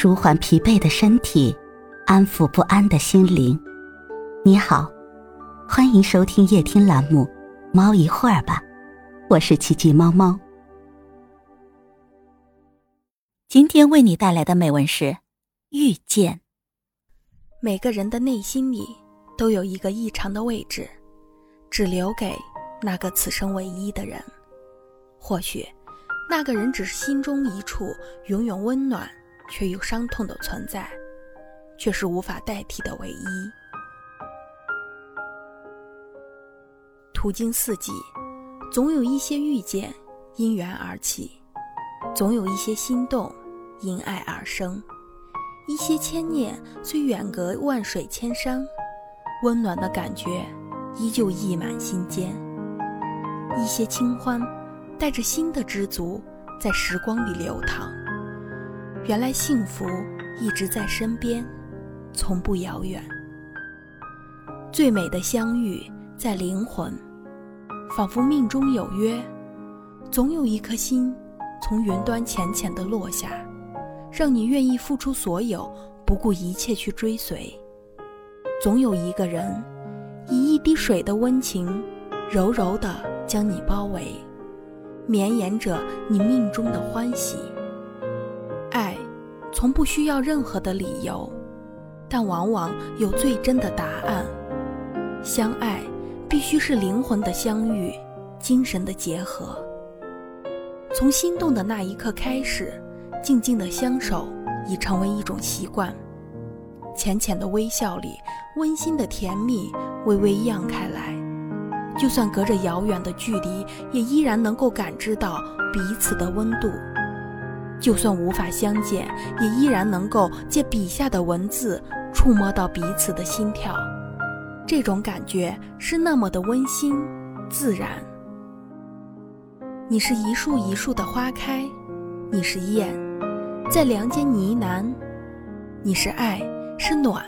舒缓疲惫的身体，安抚不安的心灵。你好，欢迎收听夜听栏目《猫一会儿吧》，我是奇迹猫猫。今天为你带来的美文是《遇见》。每个人的内心里都有一个异常的位置，只留给那个此生唯一的人。或许，那个人只是心中一处永远温暖。却又伤痛的存在，却是无法代替的唯一。途经四季，总有一些遇见因缘而起，总有一些心动因爱而生，一些牵念虽远隔万水千山，温暖的感觉依旧溢满心间。一些清欢，带着新的知足，在时光里流淌。原来幸福一直在身边，从不遥远。最美的相遇在灵魂，仿佛命中有约，总有一颗心从云端浅浅的落下，让你愿意付出所有，不顾一切去追随。总有一个人，以一滴水的温情，柔柔地将你包围，绵延着你命中的欢喜。从不需要任何的理由，但往往有最真的答案。相爱必须是灵魂的相遇，精神的结合。从心动的那一刻开始，静静的相守已成为一种习惯。浅浅的微笑里，温馨的甜蜜微微漾开来。就算隔着遥远的距离，也依然能够感知到彼此的温度。就算无法相见，也依然能够借笔下的文字触摸到彼此的心跳。这种感觉是那么的温馨自然。你是一树一树的花开，你是燕，在梁间呢喃。你是爱，是暖，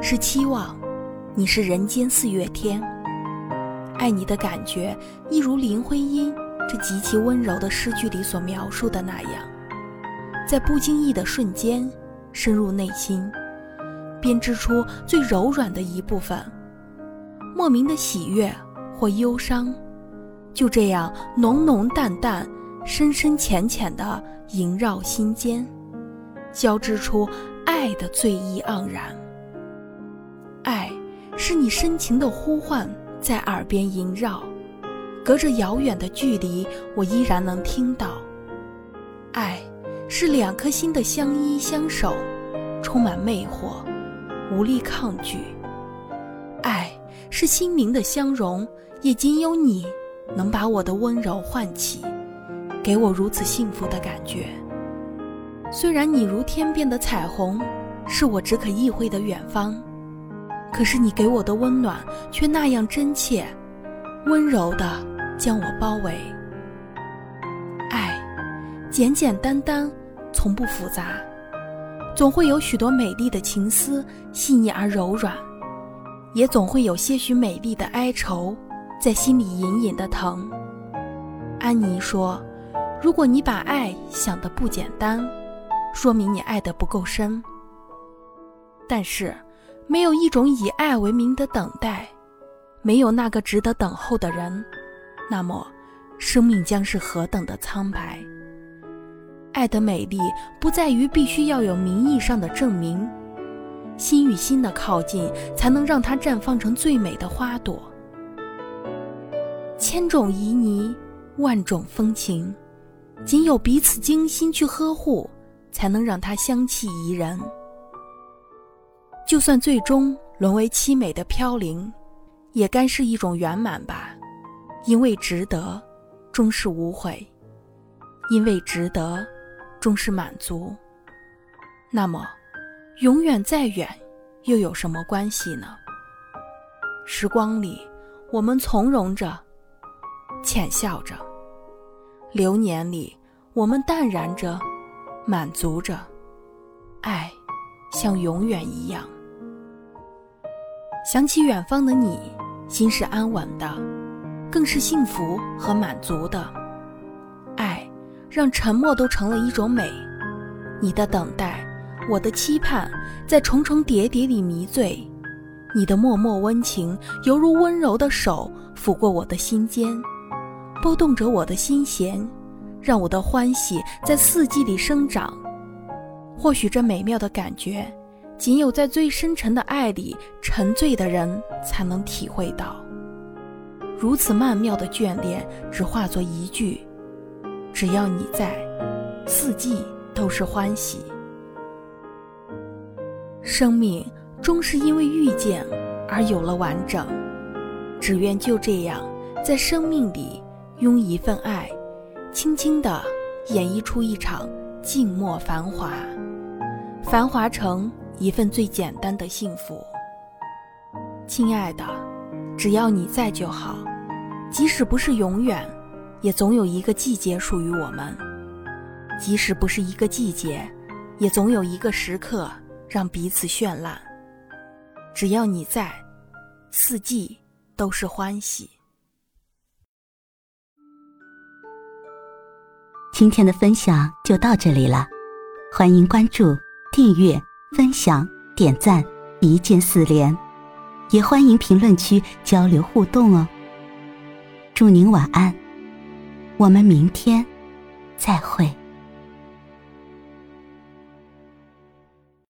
是期望，你是人间四月天。爱你的感觉，一如林徽因这极其温柔的诗句里所描述的那样。在不经意的瞬间，深入内心，编织出最柔软的一部分。莫名的喜悦或忧伤，就这样浓浓淡淡、深深浅浅的萦绕心间，交织出爱的醉意盎然。爱是你深情的呼唤，在耳边萦绕，隔着遥远的距离，我依然能听到。爱。是两颗心的相依相守，充满魅惑，无力抗拒。爱是心灵的相融，也仅有你能把我的温柔唤起，给我如此幸福的感觉。虽然你如天边的彩虹，是我只可意会的远方，可是你给我的温暖却那样真切，温柔的将我包围。爱，简简单单。从不复杂，总会有许多美丽的情思，细腻而柔软，也总会有些许美丽的哀愁，在心里隐隐的疼。安妮说：“如果你把爱想得不简单，说明你爱得不够深。但是，没有一种以爱为名的等待，没有那个值得等候的人，那么，生命将是何等的苍白。”爱的美丽不在于必须要有名义上的证明，心与心的靠近才能让它绽放成最美的花朵。千种旖旎，万种风情，仅有彼此精心去呵护，才能让它香气怡人。就算最终沦为凄美的飘零，也该是一种圆满吧，因为值得，终是无悔，因为值得。终是满足。那么，永远再远，又有什么关系呢？时光里，我们从容着，浅笑着；流年里，我们淡然着，满足着。爱，像永远一样。想起远方的你，心是安稳的，更是幸福和满足的。让沉默都成了一种美，你的等待我的期盼在重重叠叠里迷醉，你的脉脉温情犹如温柔的手抚过我的心间，拨动着我的心弦，让我的欢喜在四季里生长。或许这美妙的感觉，仅有在最深沉的爱里沉醉的人才能体会到。如此曼妙的眷恋，只化作一句：“只要你在，四季都是欢喜。”生命终是因为遇见而有了完整。只愿就这样，在生命里拥一份爱，轻轻地演绎出一场静默繁华，繁华成一份最简单的幸福。亲爱的，只要你在就好。即使不是永远，也总有一个季节属于我们；即使不是一个季节，也总有一个时刻让彼此绚烂。只要你在，四季都是欢喜。今天的分享就到这里了，欢迎关注、订阅、分享、点赞，一键四连，也欢迎评论区交流互动哦。祝您晚安，我们明天再会。